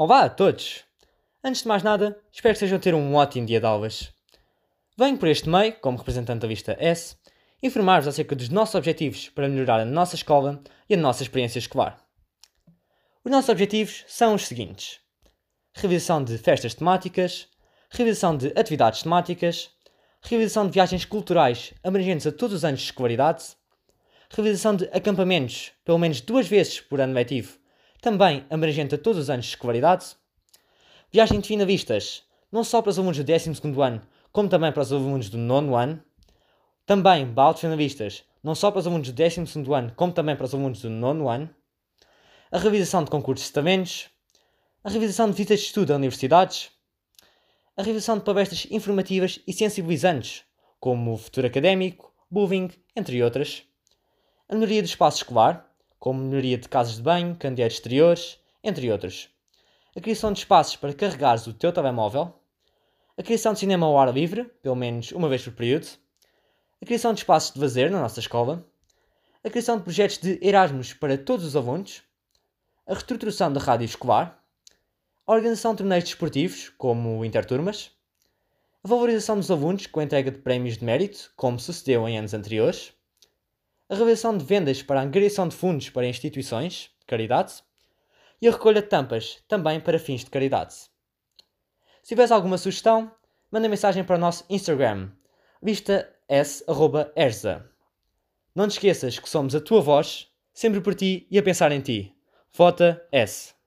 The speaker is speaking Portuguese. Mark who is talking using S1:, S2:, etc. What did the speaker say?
S1: Olá a todos! Antes de mais nada, espero que estejam a ter um ótimo dia de aulas. Venho por este meio, como representante da vista S, informar-vos acerca dos nossos objetivos para melhorar a nossa escola e a nossa experiência escolar. Os nossos objetivos são os seguintes: realização de festas temáticas, realização de atividades temáticas, realização de viagens culturais abrangentes a todos os anos de escolaridade, realização de acampamentos pelo menos duas vezes por ano letivo, também abrangente a todos os anos de escolaridade, viagem de finalistas, não só para os alunos do 12 ano, como também para os alunos do 9 ano, também balde finalistas, não só para os alunos do 12 ano, como também para os alunos do 9 ano, a realização de concursos de testamentos, a realização de visitas de estudo a universidades, a realização de palestras informativas e sensibilizantes, como o futuro académico, bullying, entre outras, a melhoria do espaço escolar, como melhoria de casas de banho, candeeiros exteriores, entre outros, a criação de espaços para carregares o teu telemóvel, a criação de cinema ao ar livre, pelo menos uma vez por período, a criação de espaços de lazer na nossa escola, a criação de projetos de Erasmus para todos os alunos, a reestruturação da rádio escolar, a organização de torneios desportivos, como Interturmas, a valorização dos alunos com a entrega de prémios de mérito, como sucedeu em anos anteriores, a realização de vendas para angariação de fundos para instituições de caridade e a recolha de tampas, também para fins de caridade. Se tiveres alguma sugestão, manda mensagem para o nosso Instagram, vista_s@erza. Não te esqueças que somos a tua voz, sempre por ti e a pensar em ti. Vota S.